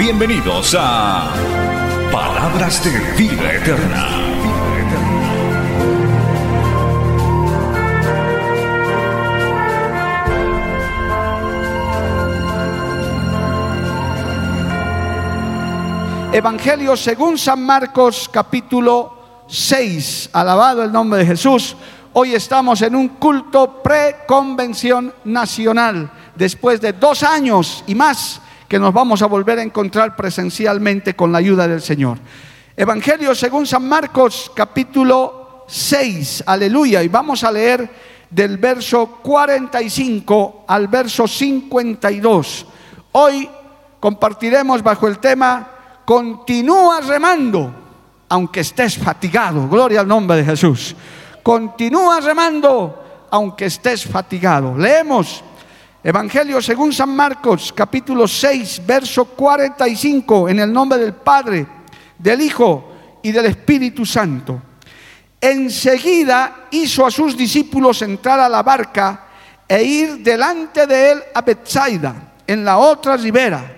Bienvenidos a Palabras de Vida Eterna. Evangelio según San Marcos capítulo 6. Alabado el nombre de Jesús. Hoy estamos en un culto preconvención nacional, después de dos años y más que nos vamos a volver a encontrar presencialmente con la ayuda del Señor. Evangelio según San Marcos capítulo 6. Aleluya. Y vamos a leer del verso 45 al verso 52. Hoy compartiremos bajo el tema Continúa remando, aunque estés fatigado. Gloria al nombre de Jesús. Continúa remando, aunque estés fatigado. Leemos Evangelio según San Marcos, capítulo 6, verso 45, en el nombre del Padre, del Hijo y del Espíritu Santo. Enseguida hizo a sus discípulos entrar a la barca e ir delante de él a Bethsaida, en la otra ribera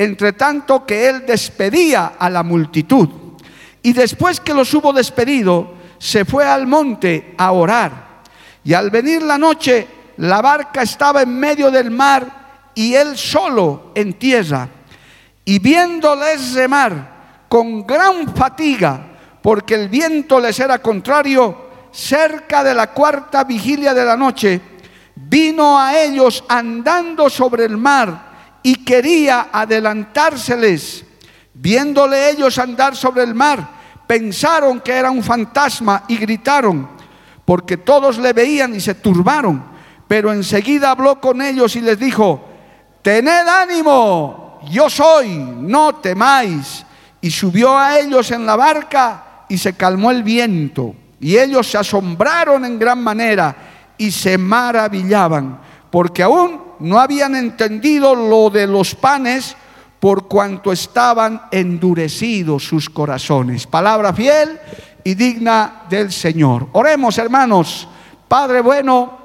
entre tanto que él despedía a la multitud. Y después que los hubo despedido, se fue al monte a orar. Y al venir la noche, la barca estaba en medio del mar y él solo en tierra. Y viéndoles remar con gran fatiga, porque el viento les era contrario, cerca de la cuarta vigilia de la noche, vino a ellos andando sobre el mar y quería adelantárseles. Viéndole ellos andar sobre el mar, pensaron que era un fantasma y gritaron, porque todos le veían y se turbaron. Pero enseguida habló con ellos y les dijo, tened ánimo, yo soy, no temáis. Y subió a ellos en la barca y se calmó el viento. Y ellos se asombraron en gran manera y se maravillaban, porque aún no habían entendido lo de los panes por cuanto estaban endurecidos sus corazones. Palabra fiel y digna del Señor. Oremos, hermanos. Padre bueno,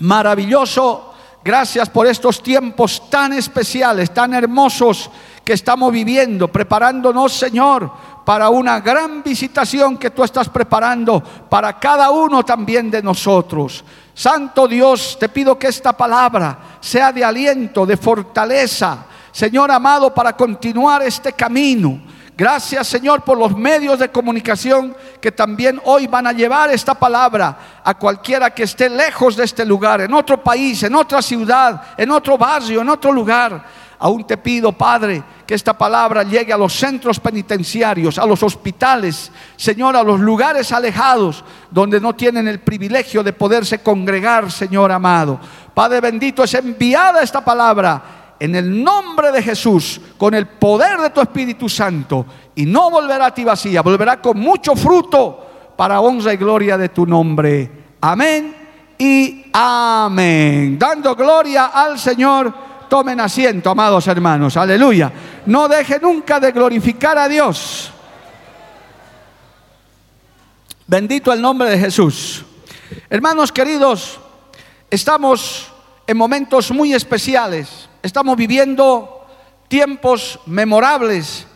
maravilloso, gracias por estos tiempos tan especiales, tan hermosos que estamos viviendo, preparándonos, Señor, para una gran visitación que tú estás preparando para cada uno también de nosotros. Santo Dios, te pido que esta palabra sea de aliento, de fortaleza, Señor amado, para continuar este camino. Gracias Señor por los medios de comunicación que también hoy van a llevar esta palabra a cualquiera que esté lejos de este lugar, en otro país, en otra ciudad, en otro barrio, en otro lugar. Aún te pido, Padre, que esta palabra llegue a los centros penitenciarios, a los hospitales, Señor, a los lugares alejados donde no tienen el privilegio de poderse congregar, Señor amado. Padre bendito, es enviada esta palabra en el nombre de Jesús, con el poder de tu Espíritu Santo, y no volverá a ti vacía, volverá con mucho fruto para honra y gloria de tu nombre. Amén y amén. Dando gloria al Señor. Tomen asiento, amados hermanos. Aleluya. No deje nunca de glorificar a Dios. Bendito el nombre de Jesús. Hermanos queridos, estamos en momentos muy especiales. Estamos viviendo tiempos memorables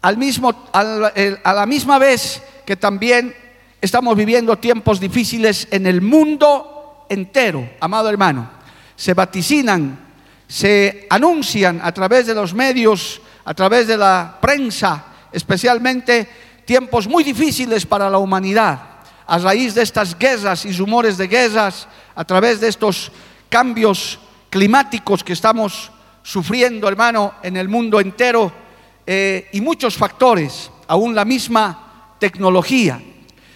al mismo, a la misma vez que también estamos viviendo tiempos difíciles en el mundo entero, amado hermano. Se vaticinan se anuncian a través de los medios, a través de la prensa, especialmente tiempos muy difíciles para la humanidad, a raíz de estas guerras y rumores de guerras, a través de estos cambios climáticos que estamos sufriendo, hermano, en el mundo entero, eh, y muchos factores, aún la misma tecnología.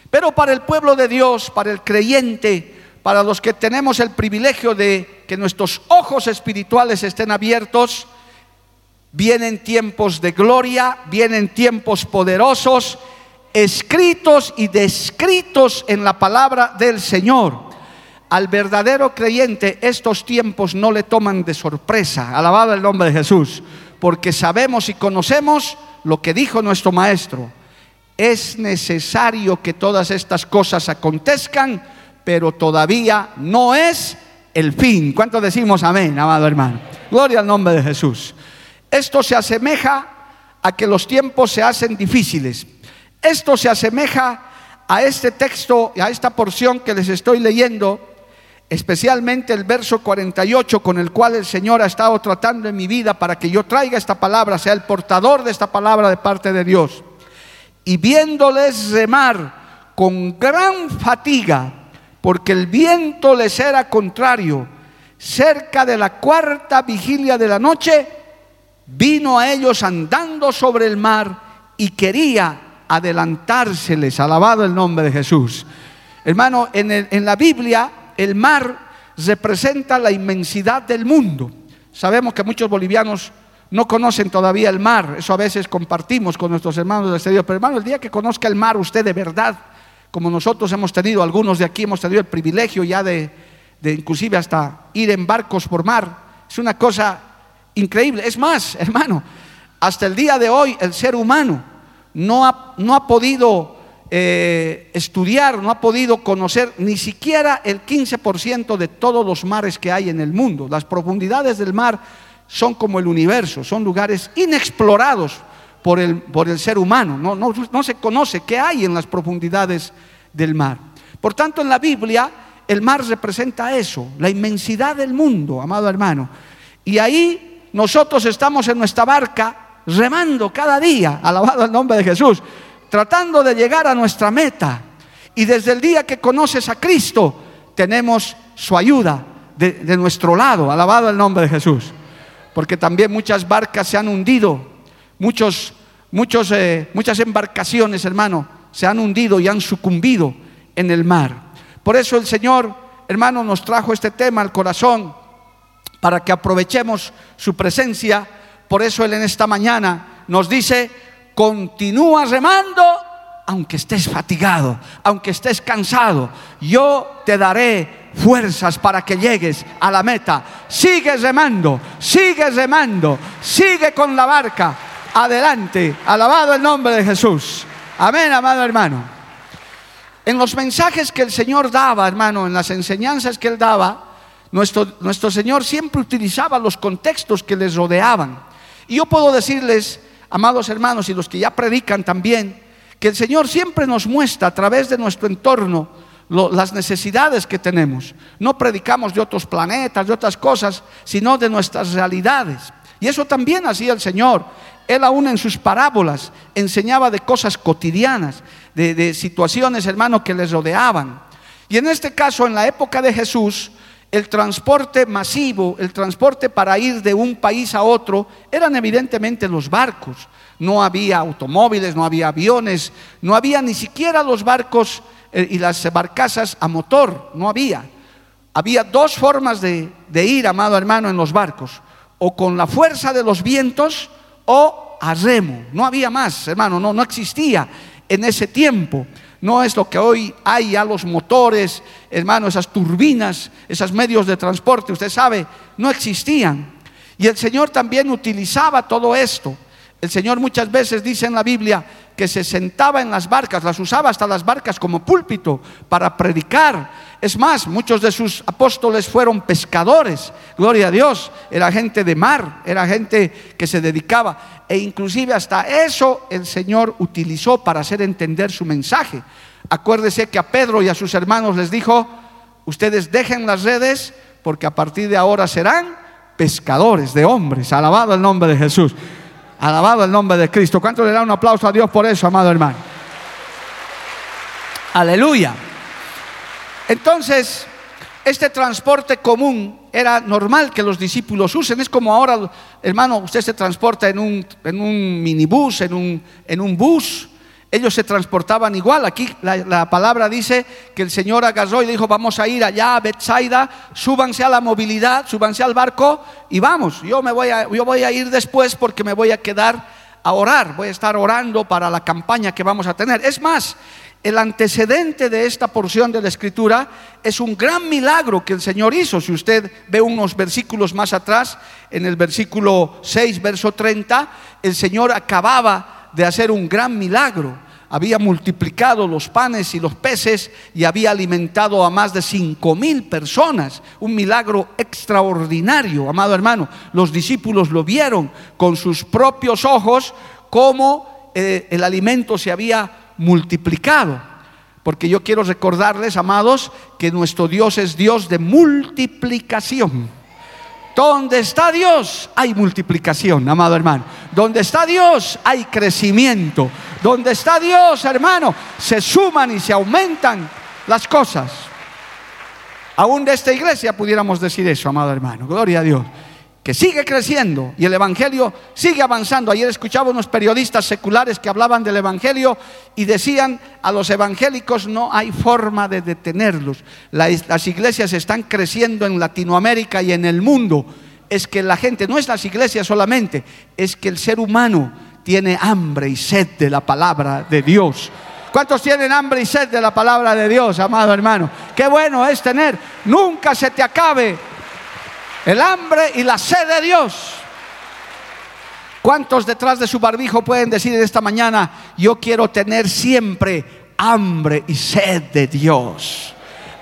Pero para el pueblo de Dios, para el creyente, para los que tenemos el privilegio de que nuestros ojos espirituales estén abiertos, vienen tiempos de gloria, vienen tiempos poderosos, escritos y descritos en la palabra del Señor. Al verdadero creyente estos tiempos no le toman de sorpresa, alabado el nombre de Jesús, porque sabemos y conocemos lo que dijo nuestro Maestro. Es necesario que todas estas cosas acontezcan, pero todavía no es el fin. ¿Cuánto decimos amén, amado hermano? Gloria al nombre de Jesús. Esto se asemeja a que los tiempos se hacen difíciles. Esto se asemeja a este texto, a esta porción que les estoy leyendo, especialmente el verso 48 con el cual el Señor ha estado tratando en mi vida para que yo traiga esta palabra, sea el portador de esta palabra de parte de Dios. Y viéndoles remar con gran fatiga, porque el viento les era contrario, cerca de la cuarta vigilia de la noche, vino a ellos andando sobre el mar y quería adelantárseles. Alabado el nombre de Jesús. Hermano, en, la Biblia el mar representa la inmensidad del mundo. Sabemos que muchos bolivianos no conocen todavía el mar, eso a veces compartimos con nuestros hermanos del exterior, pero hermano, el día que conozca el mar usted de verdad, como nosotros hemos tenido, algunos de aquí hemos tenido el privilegio ya de, de inclusive hasta ir en barcos por mar, es una cosa increíble. Es más, hermano, hasta el día de hoy el ser humano no ha, no ha podido eh, estudiar, no ha podido conocer ni siquiera el 15% de todos los mares que hay en el mundo. Las profundidades del mar son como el universo, son lugares inexplorados por el, por el ser humano. No, no, no se conoce qué hay en las profundidades del mar. Por tanto, en la Biblia el mar representa eso, la inmensidad del mundo, amado hermano. Y ahí nosotros estamos en nuestra barca remando cada día, alabado el nombre de Jesús, tratando de llegar a nuestra meta. Y desde el día que conoces a Cristo, tenemos su ayuda de, nuestro lado, alabado el nombre de Jesús. Porque también muchas barcas se han hundido, muchos, muchos, eh, muchas embarcaciones, hermano, se han hundido y han sucumbido en el mar. Por eso el Señor, hermano, nos trajo este tema al corazón para que aprovechemos su presencia. Por eso Él en esta mañana nos dice, continúa remando aunque estés fatigado, aunque estés cansado, yo te daré fuerzas para que llegues a la meta. Sigue remando, sigue remando, sigue con la barca. Adelante, alabado el nombre de Jesús. Amén, amado hermano. En los mensajes que el Señor daba, hermano, en las enseñanzas que Él daba, nuestro, Señor siempre utilizaba los contextos que les rodeaban. Y yo puedo decirles, amados hermanos y los que ya predican también, que el Señor siempre nos muestra a través de nuestro entorno las necesidades que tenemos. No predicamos de otros planetas, de otras cosas, sino de nuestras realidades. Y eso también hacía el Señor. Él aún en sus parábolas enseñaba de cosas cotidianas, de, de situaciones, hermano, que les rodeaban. Y en este caso, en la época de Jesús, el transporte masivo, el transporte para ir de un país a otro, eran evidentemente los barcos. No había automóviles, no había aviones, no había ni siquiera los barcos eh, y las barcazas a motor, no había. Había dos formas de, de ir, amado hermano, en los barcos, o con la fuerza de los vientos o a remo. No había más, hermano, no, no existía en ese tiempo. No es lo que hoy hay ya los motores, hermano, esas turbinas, esos medios de transporte, usted sabe, no existían. Y el Señor también utilizaba todo esto. El Señor muchas veces dice en la Biblia que se sentaba en las barcas, las usaba hasta las barcas como púlpito para predicar. Es más, muchos de sus apóstoles fueron pescadores, gloria a Dios, era gente de mar, era gente que se dedicaba, e inclusive hasta eso el Señor utilizó para hacer entender su mensaje. Acuérdese que a Pedro y a sus hermanos les dijo, ustedes dejen las redes porque a partir de ahora serán pescadores de hombres, alabado el nombre de Jesús. Alabado el nombre de Cristo. ¿Cuánto le da un aplauso a Dios por eso, amado hermano? Aleluya. Entonces, este transporte común era normal que los discípulos usen. Es como ahora, hermano, usted se transporta en un, en un minibús, en un, en un bus. ellos se transportaban igual. Aquí la, palabra dice que el Señor agarró y dijo, vamos a ir allá a Bethsaida, súbanse a la movilidad, súbanse al barco y vamos. Yo, me voy yo voy a ir después porque me voy a quedar a orar, voy a estar orando para la campaña que vamos a tener. Es más, el antecedente de esta porción de la escritura es un gran milagro que el Señor hizo. Si usted ve unos versículos más atrás, en el versículo 6, verso 30, el Señor acababa de hacer un gran milagro. Había multiplicado los panes y los peces y había alimentado a más de cinco mil personas. Un milagro extraordinario, amado hermano. Los discípulos lo vieron con sus propios ojos como eh, el alimento se había multiplicado. Porque yo quiero recordarles, amados, que nuestro Dios es Dios de multiplicación. Donde está Dios hay multiplicación, amado hermano. Donde está Dios hay crecimiento. Donde está Dios, hermano, se suman y se aumentan las cosas. Aún de esta iglesia pudiéramos decir eso, amado hermano. Gloria a Dios que sigue creciendo y el Evangelio sigue avanzando. Ayer escuchaba unos periodistas seculares que hablaban del Evangelio y decían a los evangélicos no hay forma de detenerlos. Las iglesias están creciendo en Latinoamérica y en el mundo. Es que la gente, no es las iglesias solamente, es que el ser humano tiene hambre y sed de la palabra de Dios. ¿Cuántos tienen hambre y sed de la palabra de Dios, amado hermano? Qué bueno es tener, nunca se te acabe el hambre y la sed de Dios. ¿Cuántos detrás de su barbijo pueden decir en esta mañana, yo quiero tener siempre hambre y sed de Dios?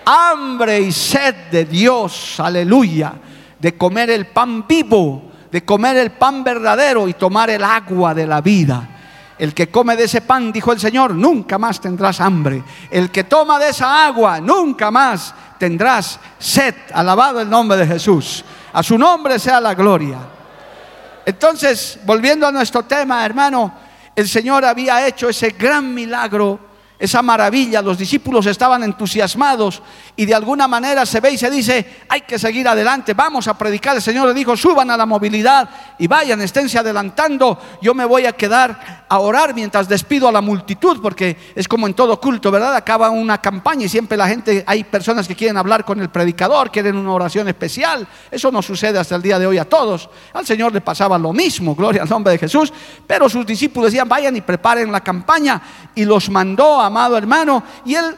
Hambre y sed de Dios, aleluya, de comer el pan vivo, de comer el pan verdadero y tomar el agua de la vida. El que come de ese pan, dijo el Señor, nunca más tendrás hambre. El que toma de esa agua, nunca más tendrás sed. Alabado el nombre de Jesús. A su nombre sea la gloria. Entonces, volviendo a nuestro tema, hermano, el Señor había hecho ese gran milagro esa maravilla, los discípulos estaban entusiasmados y de alguna manera se ve y se dice, hay que seguir adelante, vamos a predicar. El Señor le dijo, suban a la movilidad y vayan, esténse adelantando, yo me voy a quedar a orar mientras despido a la multitud, porque es como en todo culto, ¿verdad? Acaba una campaña y siempre la gente, hay personas que quieren hablar con el predicador, quieren una oración especial, eso no sucede hasta el día de hoy a todos. Al Señor le pasaba lo mismo, gloria al nombre de Jesús, pero sus discípulos decían, vayan y preparen la campaña y los mandó a amado hermano. Y él,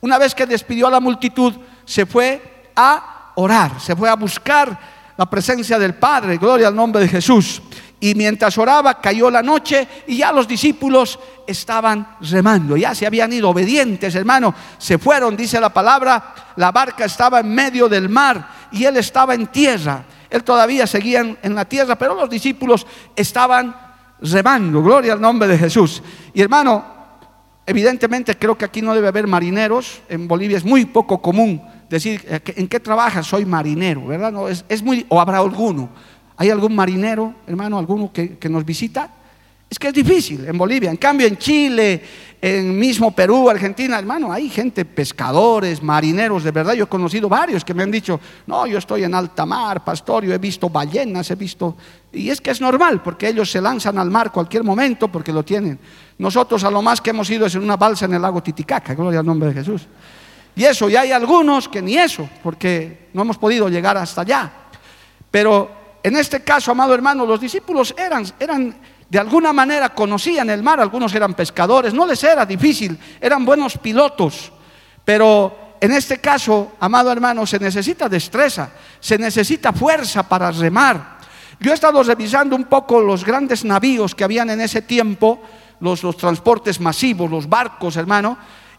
una vez que despidió a la multitud, se fue a orar, se fue a buscar la presencia del Padre, gloria al nombre de Jesús. Y mientras oraba, cayó la noche y ya los discípulos estaban remando, ya se habían ido obedientes, hermano. Se fueron, dice la palabra, la barca estaba en medio del mar y él estaba en tierra. Él todavía seguía en, la tierra, pero los discípulos estaban remando, gloria al nombre de Jesús. Y hermano, Evidentemente creo que aquí no debe haber marineros, en Bolivia es muy poco común decir, eh, ¿en qué trabajas? Soy marinero, ¿verdad? No, es, muy, o habrá alguno. ¿Hay algún marinero, hermano, alguno que, que nos visita? Es que es difícil en Bolivia. En cambio, en Chile, en mismo Perú, Argentina, hermano, hay gente, pescadores, marineros, de verdad. Yo he conocido varios que me han dicho, no, yo estoy en alta mar, pastor, yo he visto ballenas, he visto... Y es que es normal, porque ellos se lanzan al mar cualquier momento porque lo tienen. Nosotros a lo más que hemos ido es en una balsa en el lago Titicaca, gloria al nombre de Jesús. Y eso, y hay algunos que ni eso, porque no hemos podido llegar hasta allá. Pero en este caso, amado hermano, los discípulos eran, eran de alguna manera conocían el mar, algunos eran pescadores, no les era difícil, eran buenos pilotos, pero en este caso, amado hermano, se necesita destreza, se necesita fuerza para remar. Yo he estado revisando un poco los grandes navíos que habían en ese tiempo, los, los transportes masivos, los barcos, hermano,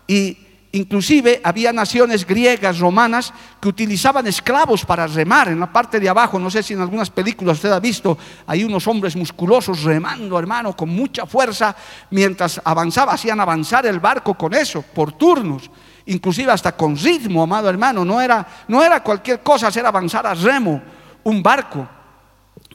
y Inclusive había naciones griegas, romanas, que utilizaban esclavos para remar. En la parte de abajo, no sé si en algunas películas usted ha visto, hay unos hombres musculosos remando, hermano, con mucha fuerza, mientras avanzaba, hacían avanzar el barco con eso, por turnos, inclusive hasta con ritmo, amado hermano. No era, no era cualquier cosa hacer avanzar a remo un barco.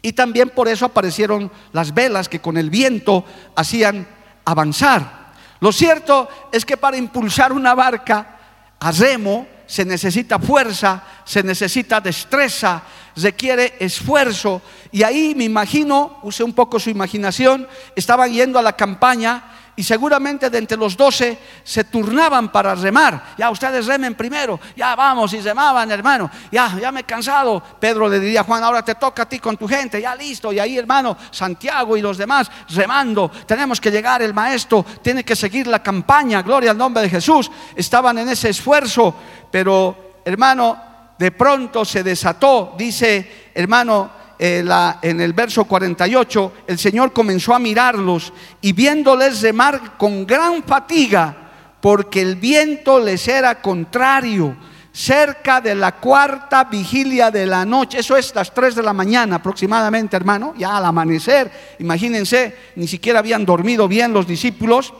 Y también por eso aparecieron las velas que con el viento hacían avanzar. Lo cierto es que para impulsar una barca a remo se necesita fuerza, se necesita destreza, requiere esfuerzo. Y ahí me imagino, use un poco su imaginación, estaban yendo a la campaña y seguramente de entre los doce se turnaban para remar. Ya ustedes remen primero, ya vamos y remaban, hermano. Ya, ya me he cansado. Pedro le diría a Juan, ahora te toca a ti con tu gente, ya listo. Y ahí, hermano, Santiago y los demás remando. Tenemos que llegar, el maestro tiene que seguir la campaña, gloria al nombre de Jesús. Estaban en ese esfuerzo, pero hermano, de pronto se desató, dice hermano eh, en el verso 48, el Señor comenzó a mirarlos y viéndoles remar con gran fatiga, porque el viento les era contrario, cerca de la cuarta vigilia de la noche, eso es las 3 de la mañana aproximadamente, hermano, ya al amanecer, imagínense, ni siquiera habían dormido bien los discípulos,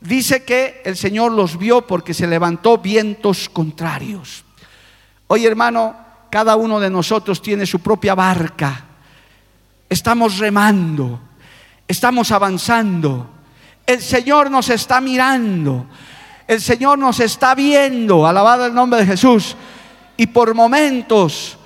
dice que el Señor los vio porque se levantó vientos contrarios. Oye, hermano, cada uno de nosotros tiene su propia barca. Estamos remando, estamos avanzando. El Señor nos está mirando. El Señor nos está viendo. Alabado el nombre de Jesús. Y por momentos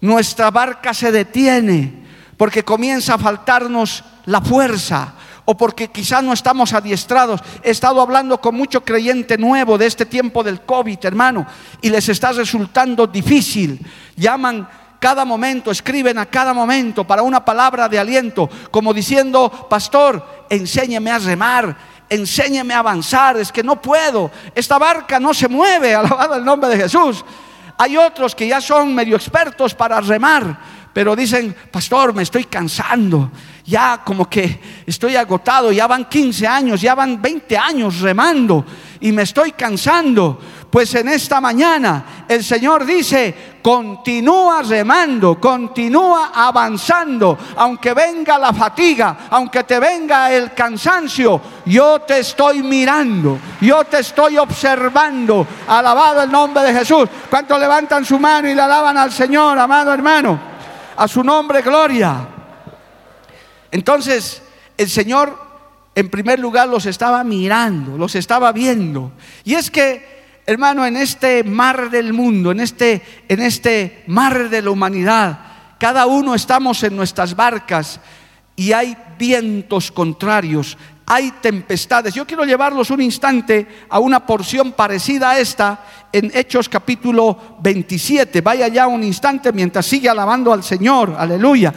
nuestra barca se detiene porque comienza a faltarnos la fuerza o porque quizás no estamos adiestrados. He estado hablando con mucho creyente nuevo de este tiempo del COVID, hermano, y les está resultando difícil. Llaman cada momento, escriben a cada momento para una palabra de aliento, como diciendo, pastor, enséñeme a remar, enséñeme a avanzar, es que no puedo, esta barca no se mueve, alabado el nombre de Jesús. Hay otros que ya son medio expertos para remar, pero dicen, pastor, me estoy cansando, ya como que estoy agotado, ya van 15 años, ya van 20 años remando y me estoy cansando. Pues en esta mañana el Señor dice, continúa remando, continúa avanzando, aunque venga la fatiga, aunque te venga el cansancio, yo te estoy mirando, yo te estoy observando. Alabado el nombre de Jesús. ¿Cuántos levantan su mano y le alaban al Señor, amado hermano? A su nombre, gloria. Entonces, el Señor en primer lugar los estaba mirando, los estaba viendo. Y es que, hermano, en este mar del mundo, en este, en este mar de la humanidad, cada uno estamos en nuestras barcas y hay vientos contrarios, hay tempestades. Yo quiero llevarlos un instante a una porción parecida a esta en Hechos capítulo 27. Vaya ya un instante mientras sigue alabando al Señor. Aleluya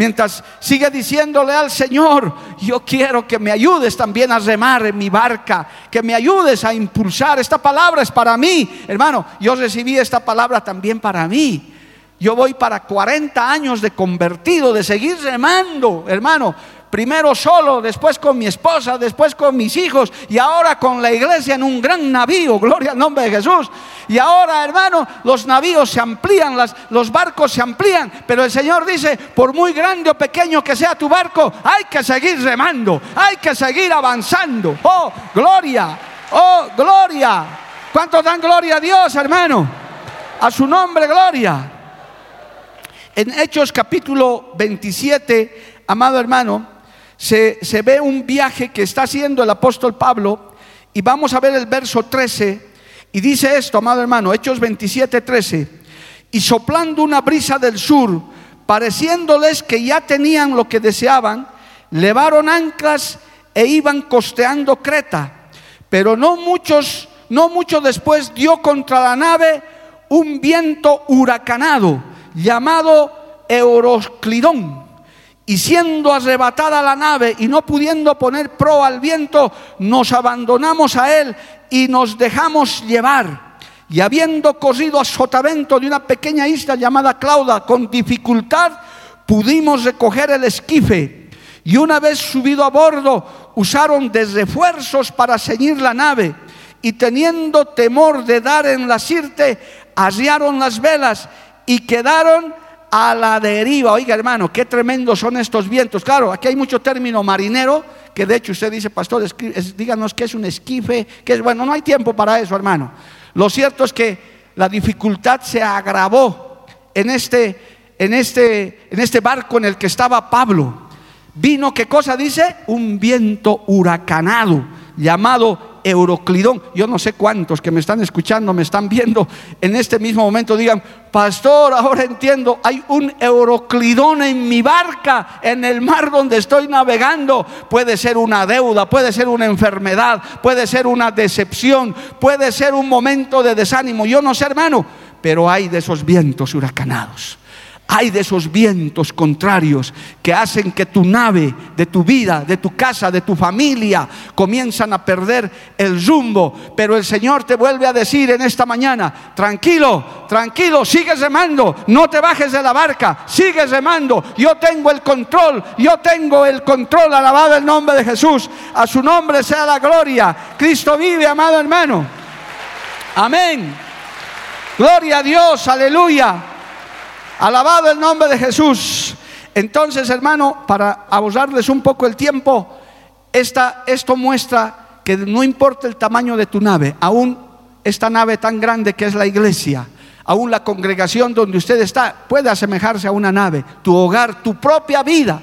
mientras sigue diciéndole al Señor, yo quiero que me ayudes también a remar en mi barca, que me ayudes a impulsar. Esta palabra es para mí, hermano, yo recibí esta palabra también para mí. Yo voy para 40 años de convertido, de seguir remando, hermano primero solo, después con mi esposa, después con mis hijos y ahora con la iglesia en un gran navío, gloria al nombre de Jesús. Y ahora, hermano, los navíos se amplían, los barcos se amplían, pero el Señor dice, por muy grande o pequeño que sea tu barco, hay que seguir remando, hay que seguir avanzando. Oh, gloria, oh, gloria. ¿Cuántos dan gloria a Dios, hermano? A su nombre, gloria. En Hechos capítulo 27, amado hermano, se, ve un viaje que está haciendo el apóstol Pablo y vamos a ver el verso 13 y dice esto, amado hermano, Hechos 27, 13, y soplando una brisa del sur, pareciéndoles que ya tenían lo que deseaban, levaron anclas e iban costeando Creta, pero no muchos, no mucho después dio contra la nave un viento huracanado llamado Euroclidón y siendo arrebatada la nave y no pudiendo poner pro al viento, nos abandonamos a él y nos dejamos llevar. Y habiendo corrido a sotavento de una pequeña isla llamada Clauda, con dificultad pudimos recoger el esquife. Y una vez subido a bordo, usaron de refuerzos para ceñir la nave. Y teniendo temor de dar en la sirte, arriaron las velas y quedaron a la deriva. Oiga, hermano, qué tremendos son estos vientos. Claro, aquí hay mucho término marinero, que de hecho usted dice, pastor, díganos qué es un esquife, qué es, bueno, no hay tiempo para eso, hermano. Lo cierto es que la dificultad se agravó en este, en este, en este barco en el que estaba Pablo. Vino, ¿qué cosa dice? Un viento huracanado llamado Euroclidón. Yo no sé cuántos que me están escuchando, me están viendo en este mismo momento digan, pastor, ahora entiendo, hay un Euroclidón en mi barca, en el mar donde estoy navegando. Puede ser una deuda, puede ser una enfermedad, puede ser una decepción, puede ser un momento de desánimo. Yo no sé, hermano, pero hay de esos vientos huracanados. Hay de esos vientos contrarios que hacen que tu nave, de tu vida, de tu casa, de tu familia, comienzan a perder el rumbo. Pero el Señor te vuelve a decir en esta mañana, tranquilo, tranquilo, sigue remando, no te bajes de la barca, sigue remando. Yo tengo el control, yo tengo el control, alabado el nombre de Jesús. A su nombre sea la gloria. Cristo vive, amado hermano. Amén. Gloria a Dios, aleluya. Alabado el nombre de Jesús. Entonces, hermano, para ahorrarles un poco el tiempo, esta, esto muestra que no importa el tamaño de tu nave, aún esta nave tan grande que es la iglesia, aún la congregación donde usted está, puede asemejarse a una nave, tu hogar, tu propia vida.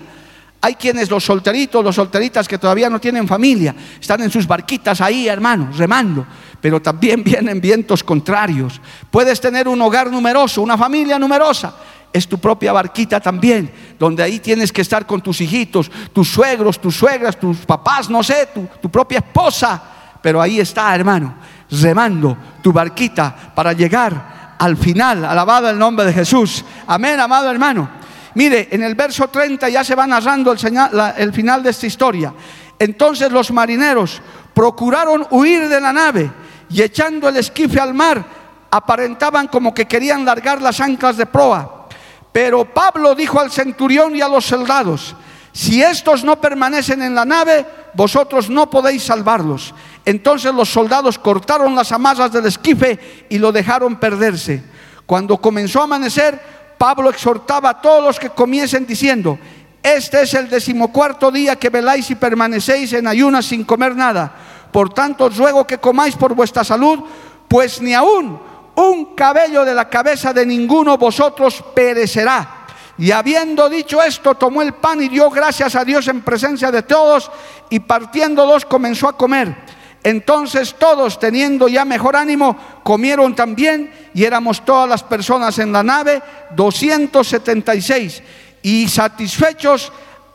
Hay quienes, los solteritos, los solteritas que todavía no tienen familia, están en sus barquitas ahí, hermano, remando pero también vienen vientos contrarios. Puedes tener un hogar numeroso, una familia numerosa. Es tu propia barquita también, donde ahí tienes que estar con tus hijitos, tus suegros, tus suegras, tus papás, no sé, tu, propia esposa. Pero ahí está, hermano, remando tu barquita para llegar al final. Alabado el nombre de Jesús. Amén, amado hermano. Mire, en el verso 30 ya se va narrando el final de esta historia. Entonces los marineros procuraron huir de la nave y echando el esquife al mar, aparentaban como que querían largar las anclas de proa. Pero Pablo dijo al centurión y a los soldados, si estos no permanecen en la nave, vosotros no podéis salvarlos. Entonces los soldados cortaron las amarras del esquife y lo dejaron perderse. Cuando comenzó a amanecer, Pablo exhortaba a todos los que comiesen diciendo, este es el decimocuarto día que veláis y permanecéis en ayunas sin comer nada. Por tanto, ruego que comáis por vuestra salud, pues ni aún un cabello de la cabeza de ninguno vosotros perecerá. Y habiendo dicho esto, tomó el pan y dio gracias a Dios en presencia de todos, y partiéndolos comenzó a comer. Entonces todos, teniendo ya mejor ánimo, comieron también, y éramos todas las personas en la nave, 276, y satisfechos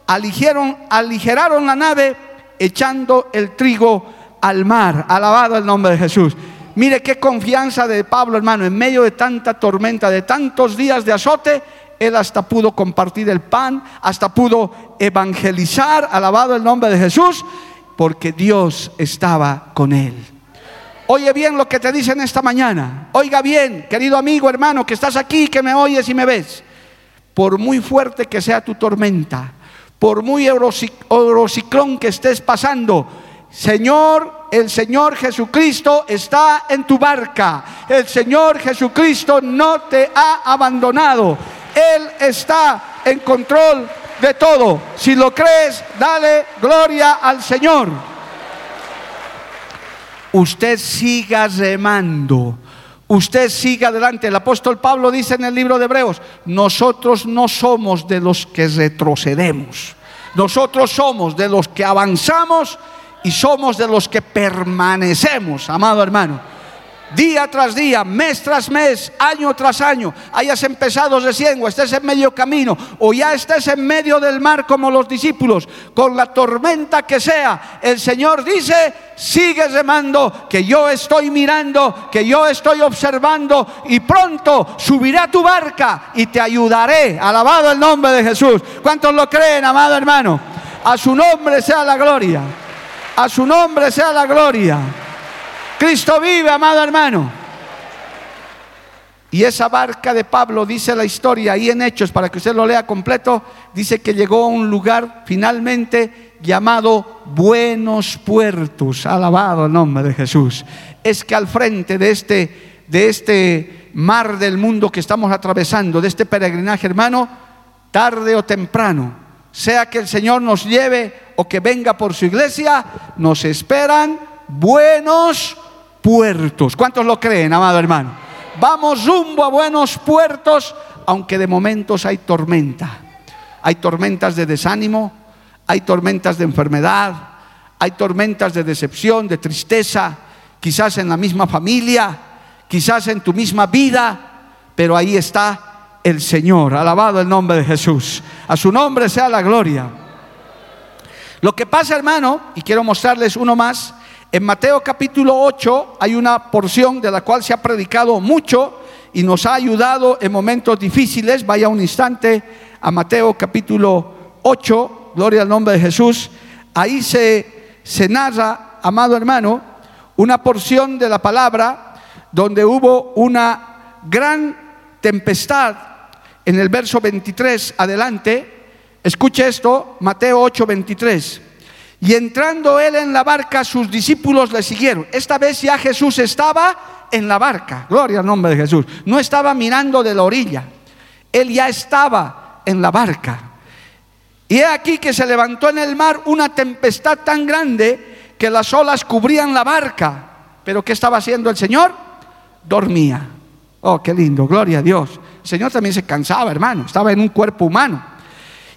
aligeraron la nave, echando el trigo al mar. Alabado el nombre de Jesús. Mire qué confianza de Pablo, hermano, en medio de tanta tormenta, de tantos días de azote, él hasta pudo compartir el pan, hasta pudo evangelizar, alabado el nombre de Jesús, porque Dios estaba con él. Oye bien lo que te dicen esta mañana. Oiga bien, querido amigo, hermano, que estás aquí, que me oyes y me ves. Por muy fuerte que sea tu tormenta, por muy eurociclón que estés pasando, Señor, el Señor Jesucristo está en tu barca. El Señor Jesucristo no te ha abandonado. Él está en control de todo. Si lo crees, dale gloria al Señor. Usted siga remando. Usted siga adelante. El apóstol Pablo dice en el libro de Hebreos, nosotros no somos de los que retrocedemos. Nosotros somos de los que avanzamos y somos de los que permanecemos, amado hermano día tras día, mes tras mes, año tras año, hayas empezado recién o estés en medio camino o ya estés en medio del mar como los discípulos, con la tormenta que sea, el Señor dice, sigue remando, que yo estoy mirando, que yo estoy observando y pronto subiré a tu barca y te ayudaré. Alabado el nombre de Jesús. ¿Cuántos lo creen, amado hermano? A su nombre sea la gloria. A su nombre sea la gloria. Cristo vive, amado hermano. Y esa barca de Pablo, dice la historia ahí en Hechos, para que usted lo lea completo, dice que llegó a un lugar finalmente llamado Buenos Puertos. Alabado el nombre de Jesús. Es que al frente de este, de este mar del mundo que estamos atravesando, de este peregrinaje, hermano, tarde o temprano, sea que el Señor nos lleve o que venga por su iglesia, nos esperan buenos puertos. ¿Cuántos lo creen, amado hermano? Vamos rumbo a buenos puertos, aunque de momentos hay tormenta. Hay tormentas de desánimo, hay tormentas de enfermedad, hay tormentas de decepción, de tristeza, quizás en la misma familia, quizás en tu misma vida, pero ahí está el Señor. Alabado el nombre de Jesús. A su nombre sea la gloria. Lo que pasa, hermano, y quiero mostrarles uno más, en Mateo capítulo 8 hay una porción de la cual se ha predicado mucho y nos ha ayudado en momentos difíciles. Vaya un instante a Mateo capítulo 8, gloria al nombre de Jesús. Ahí se se narra, amado hermano, una porción de la palabra donde hubo una gran tempestad en el verso 23 adelante. Escuche esto, Mateo 8, 23. Y entrando él en la barca, sus discípulos le siguieron. Esta vez ya Jesús estaba en la barca. Gloria al nombre de Jesús. No estaba mirando de la orilla. Él ya estaba en la barca. Y he aquí que se levantó en el mar una tempestad tan grande que las olas cubrían la barca. Pero ¿qué estaba haciendo el Señor? Dormía. Oh, qué lindo, gloria a Dios. El Señor también se cansaba, hermano, estaba en un cuerpo humano.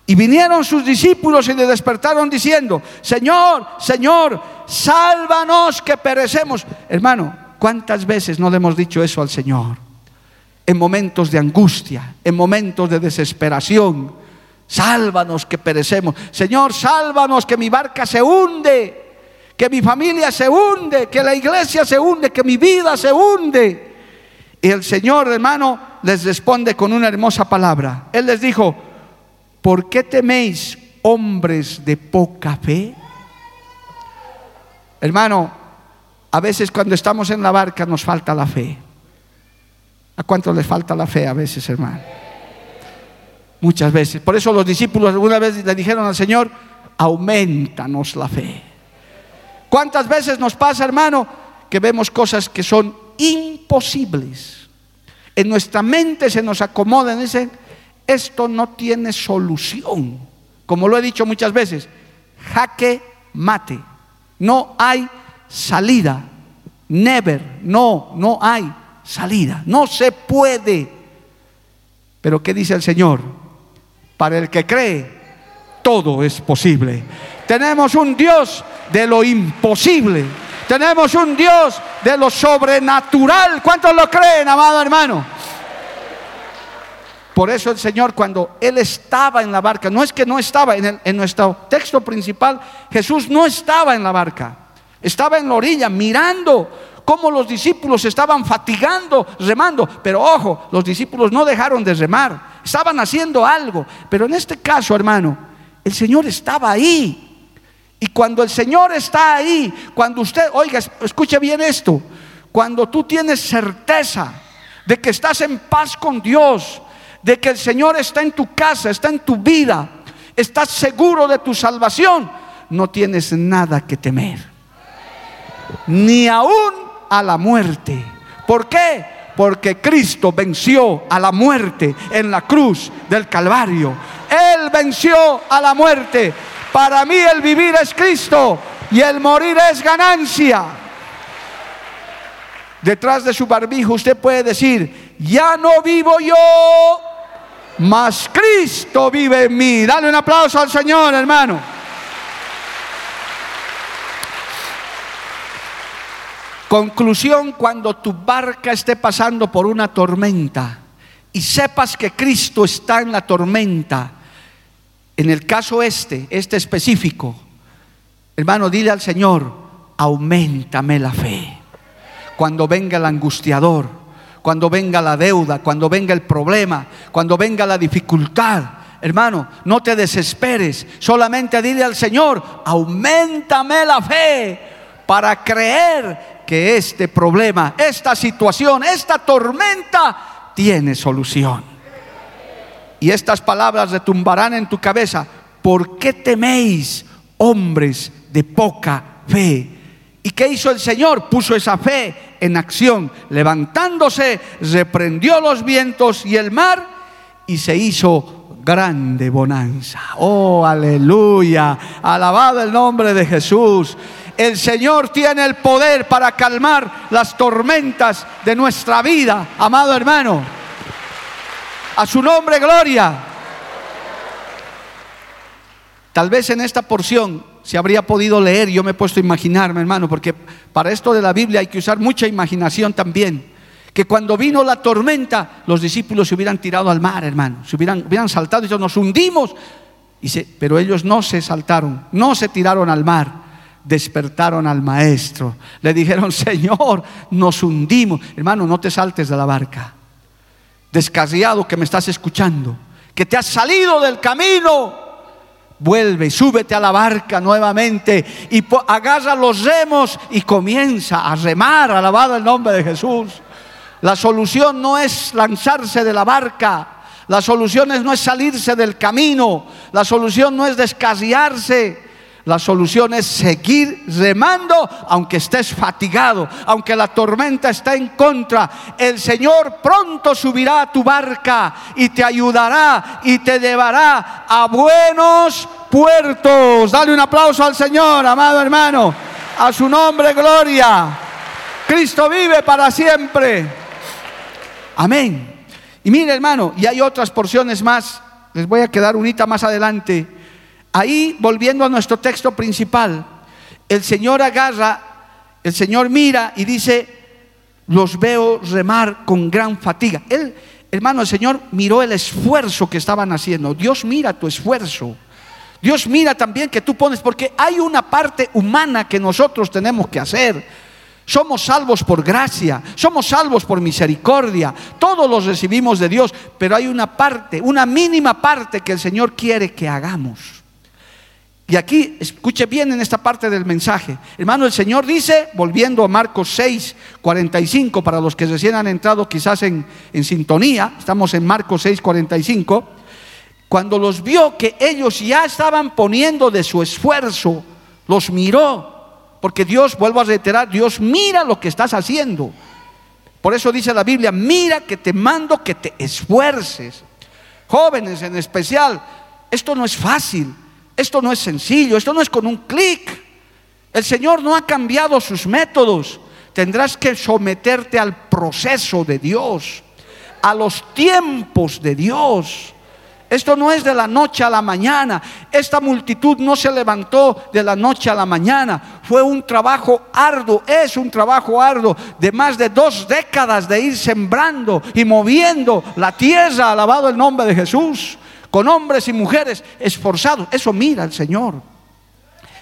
Y vinieron sus discípulos y le despertaron diciendo, Señor, Señor, sálvanos que perecemos. Hermano, ¿cuántas veces no le hemos dicho eso al Señor? En momentos de angustia, en momentos de desesperación, Sálvanos que perecemos. Señor, sálvanos que mi barca se hunde, que mi familia se hunde, que la iglesia se hunde, que mi vida se hunde. Y el Señor, hermano, les responde con una hermosa palabra. Él les dijo, ¿por qué teméis hombres de poca fe? Hermano, a veces cuando estamos en la barca nos falta la fe. ¿A cuánto les falta la fe a veces, hermano? Muchas veces. Por eso los discípulos alguna vez le dijeron al Señor, aumentanos la fe. ¿Cuántas veces nos pasa, hermano, que vemos cosas que son imposibles? En nuestra mente se nos acomodan dicen, esto no tiene solución. Como lo he dicho muchas veces, jaque mate. No hay salida. Never. No, no hay salida. No se puede. Pero ¿qué dice el Señor? Para el que cree, todo es posible. Tenemos un Dios de lo imposible. Tenemos un Dios de lo sobrenatural. ¿Cuántos lo creen, amado hermano? Por eso el Señor cuando Él estaba en la barca, no es que no estaba, en, en, nuestro texto principal, Jesús no estaba en la barca, estaba en la orilla mirando cómo los discípulos estaban fatigando, remando, pero ojo, los discípulos no dejaron de remar, estaban haciendo algo. Pero en este caso, hermano, el Señor estaba ahí. Y cuando el Señor está ahí, cuando usted, oiga, escuche bien esto, cuando tú tienes certeza de que estás en paz con Dios, de que el Señor está en tu casa, está en tu vida, estás seguro de tu salvación, no tienes nada que temer. Ni aún a la muerte. ¿Por qué? porque Cristo venció a la muerte en la cruz del Calvario. Él venció a la muerte. Para mí el vivir es Cristo y el morir es ganancia. Detrás de su barbijo usted puede decir, ya no vivo yo, mas Cristo vive en mí. Dale un aplauso al Señor, hermano. Conclusión, cuando tu barca esté pasando por una tormenta y sepas que Cristo está en la tormenta, en el caso este, este específico, hermano, dile al Señor, aumentame la fe. Cuando venga el angustiador, cuando venga la deuda, cuando venga el problema, cuando venga la dificultad, hermano, no te desesperes, solamente dile al Señor, aumentame la fe para creer que este problema, esta situación, esta tormenta tiene solución. Y estas palabras retumbarán en tu cabeza. ¿Por qué teméis, hombres de poca fe? ¿Y qué hizo el Señor? Puso esa fe en acción. Levantándose, reprendió los vientos y el mar y se hizo grande bonanza. Oh, aleluya. Alabado el nombre de Jesús. El Señor tiene el poder para calmar las tormentas de nuestra vida, amado hermano. A su nombre, gloria. Tal vez en esta porción si habría podido leer, yo me he puesto a imaginarme, hermano, porque para esto de la Biblia hay que usar mucha imaginación también. Que cuando vino la tormenta, los discípulos se hubieran tirado al mar, hermano, se hubieran, hubieran saltado y dicho, nos hundimos. Y pero ellos no se saltaron, no se tiraron al mar despertaron al maestro. Le dijeron, Señor, nos hundimos. Hermano, no te saltes de la barca. Descarriado que me estás escuchando, que te has salido del camino. Vuelve, súbete a la barca nuevamente y agarra los remos y comienza a remar, alabado el nombre de Jesús. La solución no es lanzarse de la barca, la solución no es salirse del camino, la solución no es descarriarse, la solución es seguir remando aunque estés fatigado, aunque la tormenta está en contra. El Señor pronto subirá a tu barca y te ayudará y te llevará a buenos puertos. Dale un aplauso al Señor, amado hermano. A su nombre, gloria. Cristo vive para siempre. Amén. Y mire, hermano, y hay otras porciones más. Les voy a quedar unita más adelante Ahí, volviendo a nuestro texto principal, el Señor agarra, el Señor mira y dice, los veo remar con gran fatiga. Él, hermano, el Señor miró el esfuerzo que estaban haciendo. Dios mira tu esfuerzo. Dios mira también que tú pones, porque hay una parte humana que nosotros tenemos que hacer. Somos salvos por gracia, somos salvos por misericordia, todos los recibimos de Dios, pero hay una parte, una mínima parte que el Señor quiere que hagamos. Y aquí, escuche bien en esta parte del mensaje. Hermano, el Señor dice, volviendo a Marcos 6, 45, para los que recién han entrado quizás en, en sintonía, estamos en Marcos 6, 45, cuando los vio que ellos ya estaban poniendo de su esfuerzo, los miró, porque Dios, vuelvo a reiterar, Dios mira lo que estás haciendo. Por eso dice la Biblia, mira que te mando que te esfuerces. Jóvenes en especial, esto no es fácil. Esto no es sencillo, esto no es con un clic. El Señor no ha cambiado sus métodos. Tendrás que someterte al proceso de Dios, a los tiempos de Dios. Esto no es de la noche a la mañana. Esta multitud no se levantó de la noche a la mañana. Fue un trabajo arduo, es un trabajo arduo de más de dos décadas de ir sembrando y moviendo la tierra, alabado el nombre de Jesús con hombres y mujeres esforzados. Eso mira el Señor.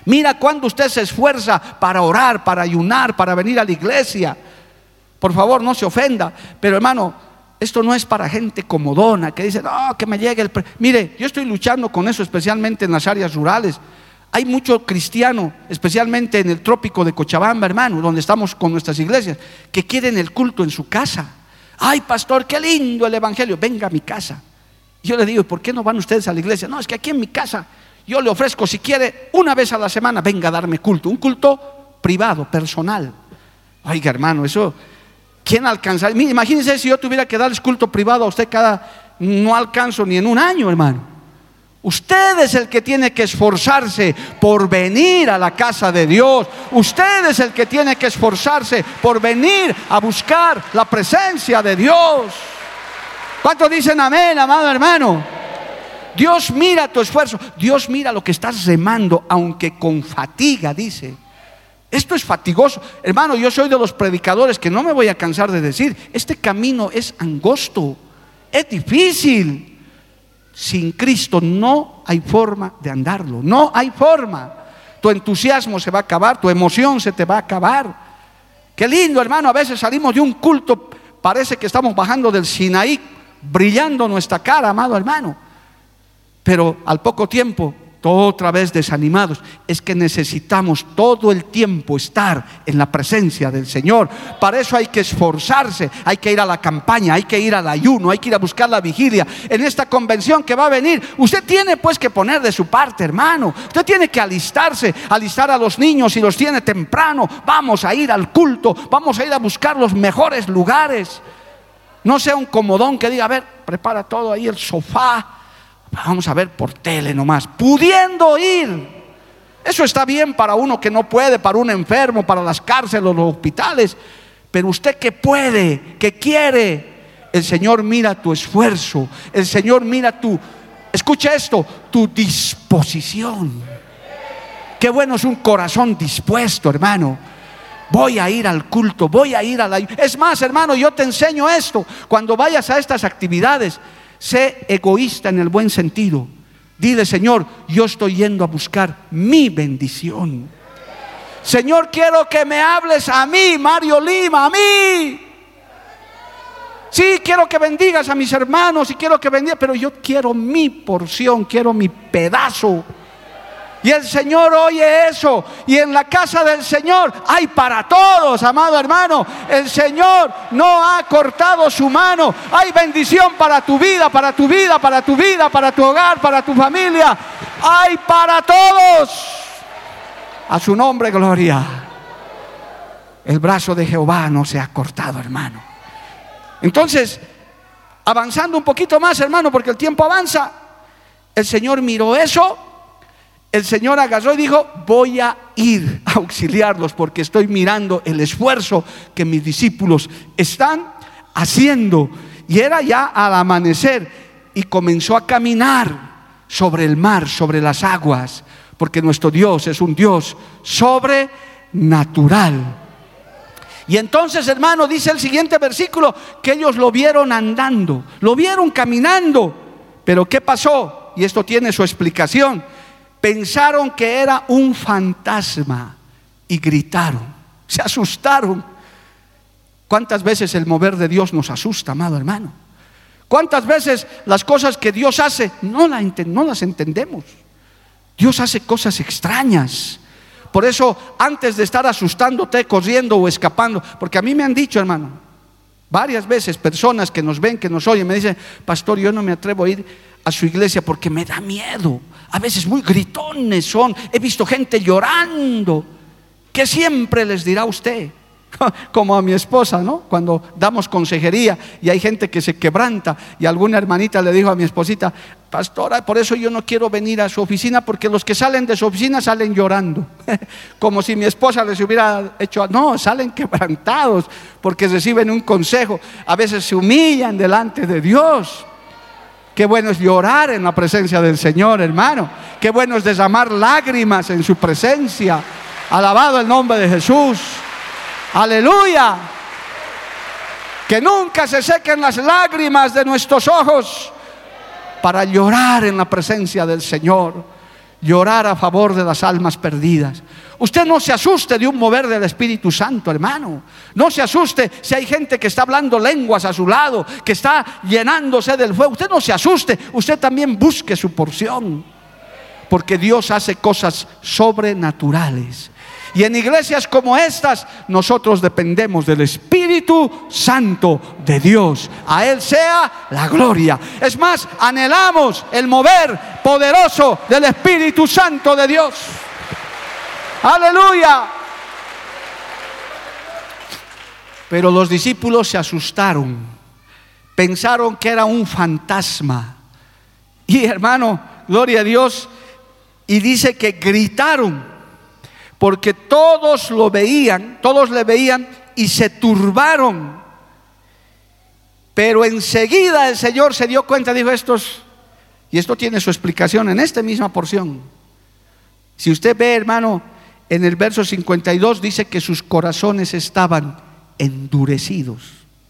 Mira cuando usted se esfuerza para orar, para ayunar, para venir a la iglesia. Por favor, no se ofenda. Pero hermano, esto no es para gente comodona que dice, no, que me llegue el... Mire, yo estoy luchando con eso, especialmente en las áreas rurales. Hay mucho cristiano, especialmente en el trópico de Cochabamba, hermano, donde estamos con nuestras iglesias, que quieren el culto en su casa. Ay, pastor, qué lindo el Evangelio. Venga a mi casa. Yo le digo, ¿por qué no van ustedes a la iglesia? No, es que aquí en mi casa yo le ofrezco, si quiere, una vez a la semana, venga a darme culto, un culto privado, personal. Oiga, hermano, eso, ¿quién alcanza? Imagínense si yo tuviera que darles culto privado a usted cada, no alcanzo ni en un año, hermano. Usted es el que tiene que esforzarse por venir a la casa de Dios. Usted es el que tiene que esforzarse por venir a buscar la presencia de Dios. ¿Cuántos dicen amén, amado hermano? Dios mira tu esfuerzo, Dios mira lo que estás remando, aunque con fatiga, dice. Esto es fatigoso. Hermano, yo soy de los predicadores que no me voy a cansar de decir, este camino es angosto, es difícil. Sin Cristo no hay forma de andarlo, no hay forma. Tu entusiasmo se va a acabar, tu emoción se te va a acabar. Qué lindo, hermano, a veces salimos de un culto, parece que estamos bajando del Sinaí brillando nuestra cara, amado hermano. Pero al poco tiempo, otra vez desanimados, es que necesitamos todo el tiempo estar en la presencia del Señor. Para eso hay que esforzarse, hay que ir a la campaña, hay que ir al ayuno, hay que ir a buscar la vigilia. En esta convención que va a venir, usted tiene pues que poner de su parte, hermano. Usted tiene que alistarse, alistar a los niños y los tiene temprano. Vamos a ir al culto, vamos a ir a buscar los mejores lugares. No sea un comodón que diga, a ver, prepara todo ahí el sofá. Vamos a ver por tele nomás. Pudiendo ir. Eso está bien para uno que no puede, para un enfermo, para las cárceles, los hospitales. Pero usted que puede, que quiere, el Señor mira tu esfuerzo. El Señor mira tu, escucha esto, tu disposición. Qué bueno es un corazón dispuesto, hermano. Voy a ir al culto, voy a ir a la... Es más, hermano, yo te enseño esto. Cuando vayas a estas actividades, sé egoísta en el buen sentido. Dile, Señor, yo estoy yendo a buscar mi bendición. Señor, quiero que me hables a mí, Mario Lima, a mí. Sí, quiero que bendigas a mis hermanos y quiero que bendiga, pero yo quiero mi porción, quiero mi pedazo. Y el Señor oye eso. Y en la casa del Señor hay para todos, amado hermano. El Señor no ha cortado su mano. Hay bendición para tu vida, para tu vida, para tu vida, para tu hogar, para tu familia. Hay para todos. A su nombre, gloria. El brazo de Jehová no se ha cortado, hermano. Entonces, avanzando un poquito más, hermano, porque el tiempo avanza, el Señor miró eso el Señor agarró y dijo, voy a ir a auxiliarlos porque estoy mirando el esfuerzo que mis discípulos están haciendo. Y era ya al amanecer y comenzó a caminar sobre el mar, sobre las aguas, porque nuestro Dios es un Dios sobrenatural. Y entonces, hermano, dice el siguiente versículo, que ellos lo vieron andando, lo vieron caminando. Pero ¿qué pasó? Y esto tiene su explicación pensaron que era un fantasma y gritaron, se asustaron. ¿Cuántas veces el mover de Dios nos asusta, amado hermano? ¿Cuántas veces las cosas que Dios hace no, no las entendemos? Dios hace cosas extrañas. Por eso, antes de estar asustándote, corriendo o escapando, porque a mí me han dicho, hermano, varias veces personas que nos ven, que nos oyen, me dicen, pastor, yo no me atrevo a ir a su iglesia porque me da miedo a veces muy gritones son. He visto gente llorando. ¿Qué siempre les dirá usted? Como a mi esposa, ¿no? Cuando damos consejería y hay gente que se quebranta y alguna hermanita le dijo a mi esposita, pastora, por eso yo no quiero venir a su oficina porque los que salen de su oficina salen llorando. Como si mi esposa les hubiera hecho, no, salen quebrantados porque reciben un consejo. A veces se humillan delante de Dios. Qué bueno es llorar en la presencia del Señor, hermano. Qué bueno es derramar lágrimas en su presencia. Alabado el nombre de Jesús. Aleluya. Que nunca se sequen las lágrimas de nuestros ojos para llorar en la presencia del Señor. Llorar a favor de las almas perdidas. Usted no se asuste de un mover del Espíritu Santo, hermano. No se asuste si hay gente que está hablando lenguas a su lado, que está llenándose del fuego. Usted no se asuste, usted también busque su porción. Porque Dios hace cosas sobrenaturales. Y en iglesias como estas, nosotros dependemos del Espíritu Santo de Dios. A Él sea la gloria. Es más, anhelamos el mover poderoso del Espíritu Santo de Dios. Aleluya. Pero los discípulos se asustaron, pensaron que era un fantasma. Y hermano, gloria a Dios, y dice que gritaron, porque todos lo veían, todos le veían y se turbaron. Pero enseguida el Señor se dio cuenta, dijo estos, y esto tiene su explicación en esta misma porción. Si usted ve, hermano, en el verso 52 dice que sus corazones estaban endurecidos.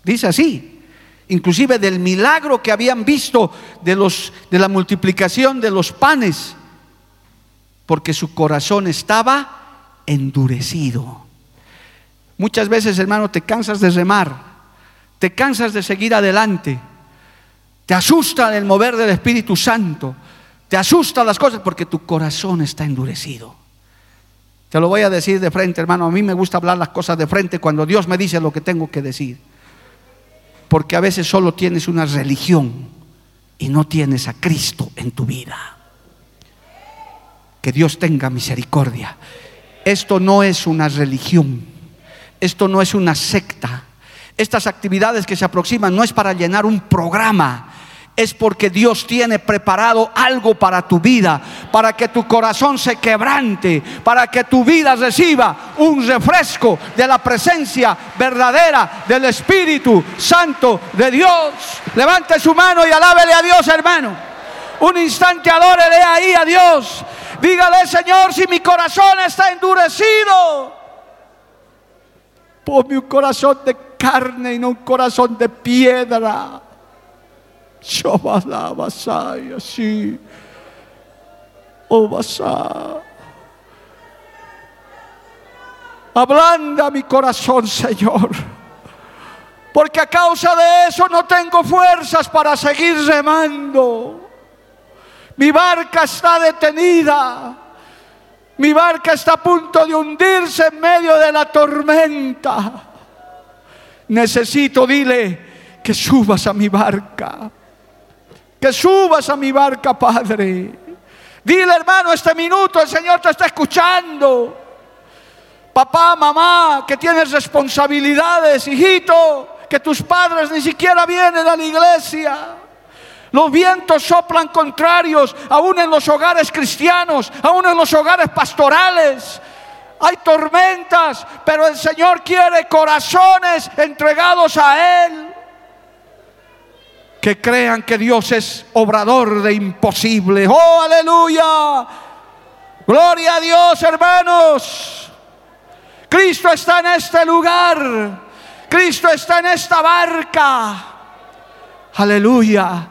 Dice así, inclusive del milagro que habían visto de, los, de la multiplicación de los panes, porque su corazón estaba endurecido. Muchas veces, hermano, te cansas de remar, te cansas de seguir adelante, te asusta el mover del Espíritu Santo, te asusta las cosas porque tu corazón está endurecido. Te lo voy a decir de frente, hermano. A mí me gusta hablar las cosas de frente cuando Dios me dice lo que tengo que decir. Porque a veces solo tienes una religión y no tienes a Cristo en tu vida. Que Dios tenga misericordia. Esto no es una religión. Esto no es una secta. Estas actividades que se aproximan no es para llenar un programa es porque Dios tiene preparado algo para tu vida, para que tu corazón se quebrante, para que tu vida reciba un refresco de la presencia verdadera del Espíritu Santo de Dios. Levante su mano y alábele a Dios, hermano. Un instante adórele ahí a Dios. Dígale, Señor, si mi corazón está endurecido, ponme un corazón de carne y no un corazón de piedra. Yo así. Oh, basá. Ablanda mi corazón, Señor. Porque a causa de eso no tengo fuerzas para seguir remando. Mi barca está detenida. Mi barca está a punto de hundirse en medio de la tormenta. Necesito, dile, que subas a mi barca. Que subas a mi barca, Padre. Dile, hermano, este minuto el Señor te está escuchando. Papá, mamá, que tienes responsabilidades, hijito, que tus padres ni siquiera vienen a la iglesia. Los vientos soplan contrarios, aún en los hogares cristianos, aún en los hogares pastorales. Hay tormentas, pero el Señor quiere corazones entregados a Él. Que crean que Dios es obrador de imposible. Oh, aleluya. Gloria a Dios, hermanos. Cristo está en este lugar. Cristo está en esta barca. Aleluya.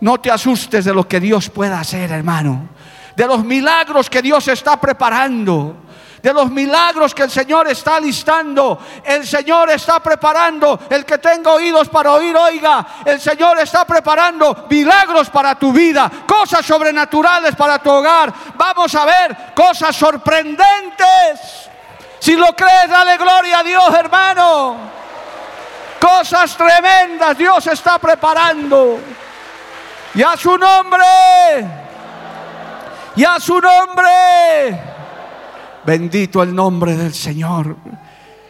No te asustes de lo que Dios pueda hacer, hermano. De los milagros que Dios está preparando. De los milagros que el Señor está alistando. El Señor está preparando. El que tenga oídos para oír, oiga. El Señor está preparando milagros para tu vida. Cosas sobrenaturales para tu hogar. Vamos a ver cosas sorprendentes. Si lo crees, dale gloria a Dios, hermano. Cosas tremendas Dios está preparando. Y a su nombre. Y a su nombre. Bendito el nombre del Señor.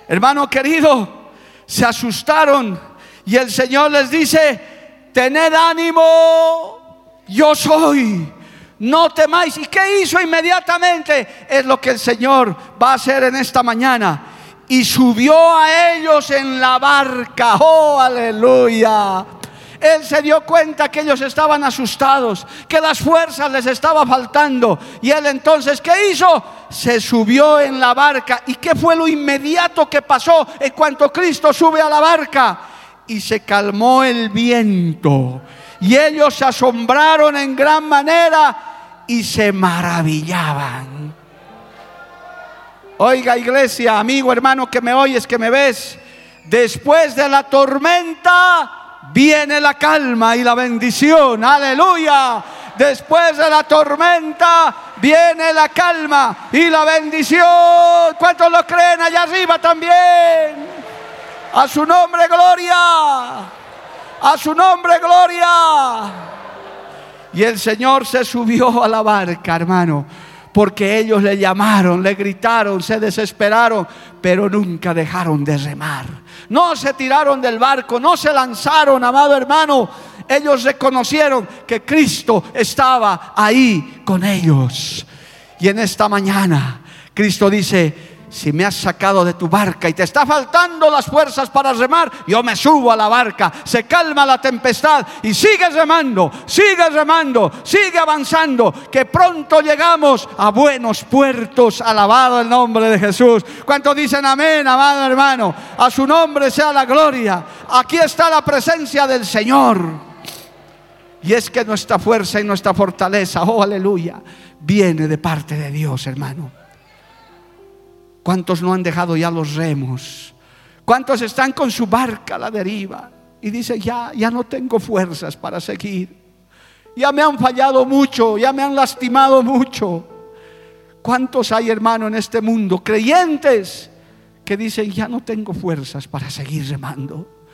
Hermano querido, se asustaron y el Señor les dice, tened ánimo, yo soy no temáis. ¿Y qué hizo inmediatamente? Es lo que el Señor va a hacer en esta mañana. Y subió a ellos en la barca. Oh, aleluya. Él se dio cuenta que ellos estaban asustados, que las fuerzas les estaba faltando. Y él entonces, ¿qué hizo? Se subió en la barca. ¿Y qué fue lo inmediato que pasó en cuanto Cristo sube a la barca? Y se calmó el viento. Y ellos se asombraron en gran manera y se maravillaban. Oiga iglesia, amigo, hermano que me oyes, que me ves, después de la tormenta viene la calma y la bendición. Aleluya. Después de la tormenta viene la calma y la bendición. ¿Cuántos lo creen allá arriba también? A su nombre, gloria. A su nombre, gloria. Y el Señor se subió a la barca, hermano, porque ellos le llamaron, le gritaron, se desesperaron, pero nunca dejaron de remar. No se tiraron del barco, no se lanzaron, amado hermano. Ellos reconocieron que Cristo estaba ahí con ellos. Y en esta mañana, Cristo dice, si me has sacado de tu barca y te está faltando las fuerzas para remar, yo me subo a la barca, se calma la tempestad y sigue remando, sigue remando, sigue avanzando, que pronto llegamos a buenos puertos, alabado el nombre de Jesús. ¿Cuántos dicen amén, amado hermano? A su nombre sea la gloria. Aquí está la presencia del Señor. Y es que nuestra fuerza y nuestra fortaleza, oh aleluya, viene de parte de Dios, hermano. ¿Cuántos no han dejado ya los remos? ¿Cuántos están con su barca a la deriva? Y dice, ya, ya no tengo fuerzas para seguir. Ya me han fallado mucho, ya me han lastimado mucho. ¿Cuántos hay, hermano, en este mundo, creyentes, que dicen, ya no tengo fuerzas para seguir remando?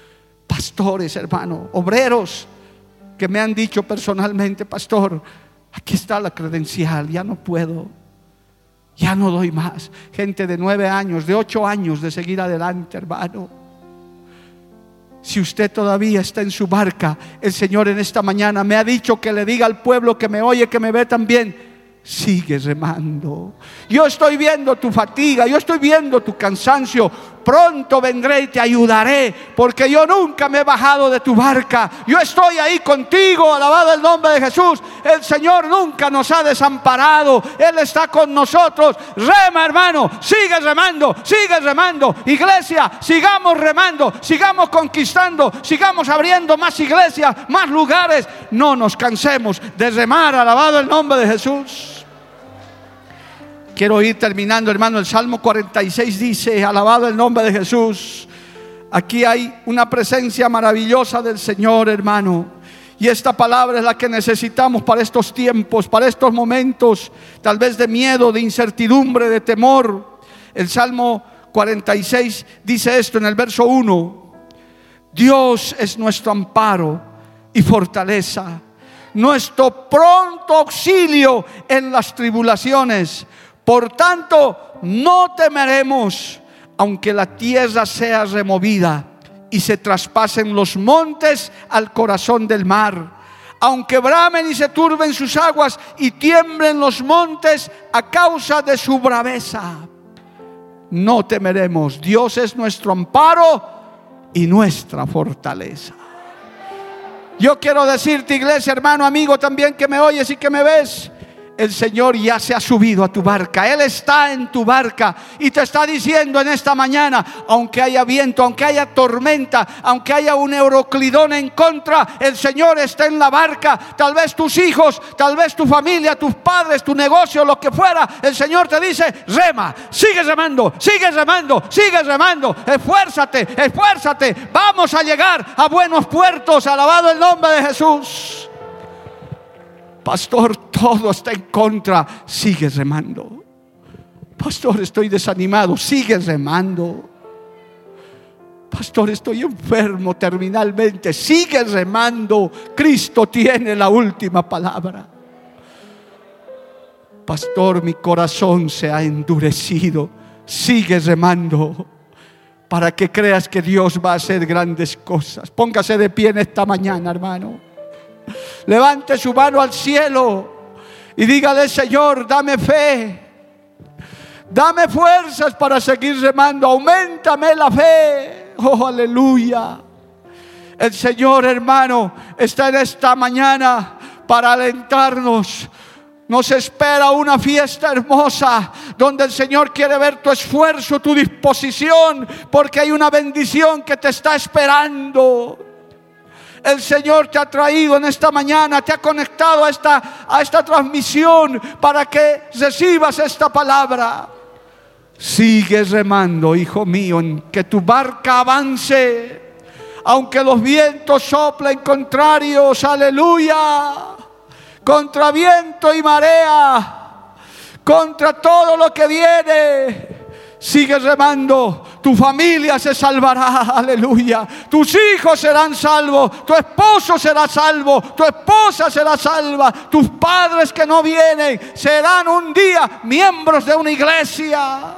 Pastores, hermano, obreros, que me han dicho personalmente, pastor, aquí está la credencial, ya no puedo. Ya no doy más. Gente de nueve años, de ocho años de seguir adelante, hermano. Si usted todavía está en su barca, el Señor en esta mañana me ha dicho que le diga al pueblo que me oye, que me ve también, sigue remando. Yo estoy viendo tu fatiga, yo estoy viendo tu cansancio, pronto vendré y te ayudaré, porque yo nunca me he bajado de tu barca. Yo estoy ahí contigo, alabado el nombre de Jesús. El Señor nunca nos ha desamparado, Él está con nosotros. Rema, hermano, sigue remando, sigue remando. Iglesia, sigamos remando, sigamos conquistando, sigamos abriendo más iglesias, más lugares. No nos cansemos de remar, alabado el nombre de Jesús. Quiero ir terminando, hermano. El Salmo 46 dice, alabado el nombre de Jesús. Aquí hay una presencia maravillosa del Señor, hermano. Y esta palabra es la que necesitamos para estos tiempos, para estos momentos, tal vez de miedo, de incertidumbre, de temor. El Salmo 46 dice esto en el verso 1. Dios es nuestro amparo y fortaleza, nuestro pronto auxilio en las tribulaciones. Por tanto, no temeremos, aunque la tierra sea removida y se traspasen los montes al corazón del mar. Aunque bramen y se turben sus aguas y tiemblen los montes a causa de su braveza. No temeremos. Dios es nuestro amparo y nuestra fortaleza. Yo quiero decirte, iglesia, hermano, amigo, también que me oyes y que me ves el Señor ya se ha subido a tu barca. Él está en tu barca y te está diciendo en esta mañana, aunque haya viento, aunque haya tormenta, aunque haya un euroclidón en contra, el Señor está en la barca. Tal vez tus hijos, tal vez tu familia, tus padres, tu negocio, lo que fuera, el Señor te dice, rema, sigue remando, sigue remando, sigue remando, esfuérzate, esfuérzate. Vamos a llegar a buenos puertos, alabado el nombre de Jesús. Pastor, todo está en contra. Sigue remando. Pastor, estoy desanimado. Sigue remando. Pastor, estoy enfermo terminalmente. Sigue remando. Cristo tiene la última palabra. Pastor, mi corazón se ha endurecido. Sigue remando para que creas que Dios va a hacer grandes cosas. Póngase de pie en esta mañana, hermano. Levante su mano al cielo y dígale, Señor, dame fe. Dame fuerzas para seguir remando. Aumentame la fe. Oh, aleluya. El Señor, hermano, está en esta mañana para alentarnos. Nos espera una fiesta hermosa donde el Señor quiere ver tu esfuerzo, tu disposición, porque hay una bendición que te está esperando. El Señor te ha traído en esta mañana, te ha conectado a esta, a esta transmisión para que recibas esta palabra. Sigue remando, hijo mío, en que tu barca avance, aunque los vientos soplen contrarios, aleluya, contra viento y marea, contra todo lo que viene. Sigue remando, tu familia se salvará, aleluya. Tus hijos serán salvos, tu esposo será salvo, tu esposa será salva, tus padres que no vienen serán un día miembros de una iglesia.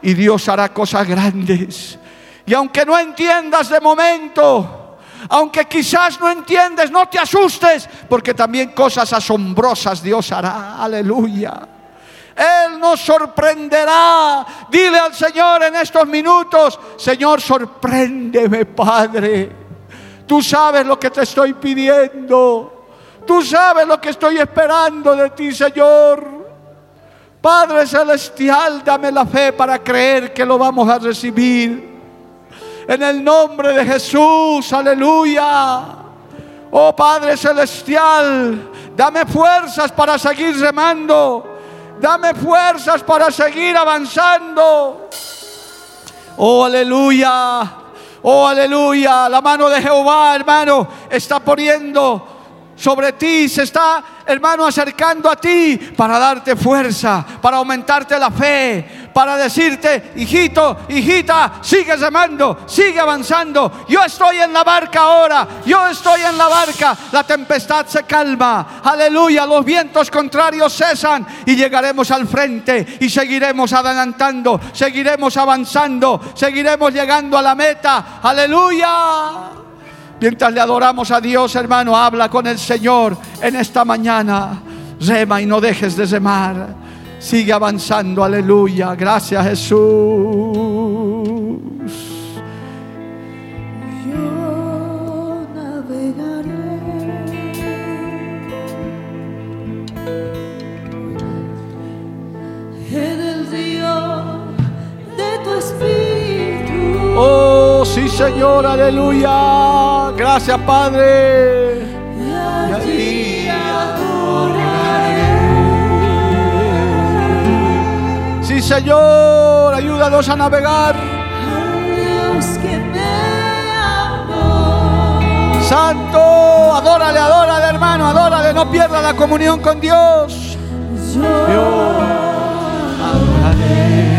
Y Dios hará cosas grandes. Y aunque no entiendas de momento, aunque quizás no entiendes, no te asustes, porque también cosas asombrosas Dios hará. Aleluya. Él nos sorprenderá. Dile al Señor en estos minutos, Señor, sorpréndeme, Padre. Tú sabes lo que te estoy pidiendo. Tú sabes lo que estoy esperando de ti, Señor. Padre Celestial, dame la fe para creer que lo vamos a recibir. En el nombre de Jesús, aleluya. Oh Padre Celestial, dame fuerzas para seguir remando. Dame fuerzas para seguir avanzando. Oh, aleluya. Oh, aleluya. La mano de Jehová, hermano, está poniendo sobre ti, se está, hermano, acercando a ti para darte fuerza, para aumentarte la fe, para decirte, hijito, hijita, sigue remando, sigue avanzando. Yo estoy en la barca ahora, yo estoy en la barca, la tempestad se calma, aleluya, los vientos contrarios cesan y llegaremos al frente y seguiremos adelantando, seguiremos avanzando, seguiremos llegando a la meta, aleluya. Mientras le adoramos a Dios, hermano, habla con el Señor en esta mañana. Rema y no dejes de remar. Sigue avanzando, aleluya. Gracias Jesús. Yo navegaré en el río de tu espíritu. Oh, sí, Señor, aleluya. Gracias, Padre. Y allí Señor, ayúdanos a navegar. Dios. Santo, adórale, adórale, hermano, adórale, no pierda la comunión con Dios. Yo Adoraré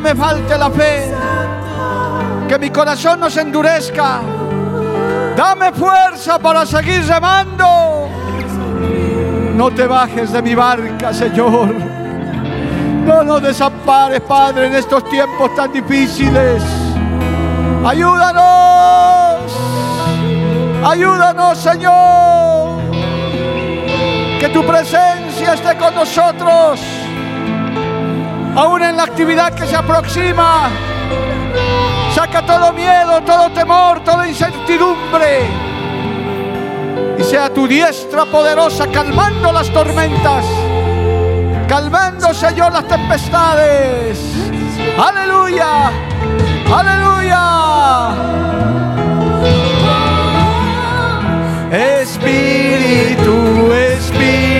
me falte la fe. Que mi corazón no se endurezca. Dame fuerza para seguir remando. No te bajes de mi barca, Señor. No nos desampares, Padre, en estos tiempos tan difíciles. Ayúdanos. Ayúdanos, Señor. Que tu presencia esté con nosotros. Aún en la actividad que se aproxima. Saca todo miedo, todo temor, toda incertidumbre. Y sea tu diestra poderosa calmando las tormentas. Calmando, Señor, las tempestades. Aleluya. Aleluya. Espíritu, Espíritu.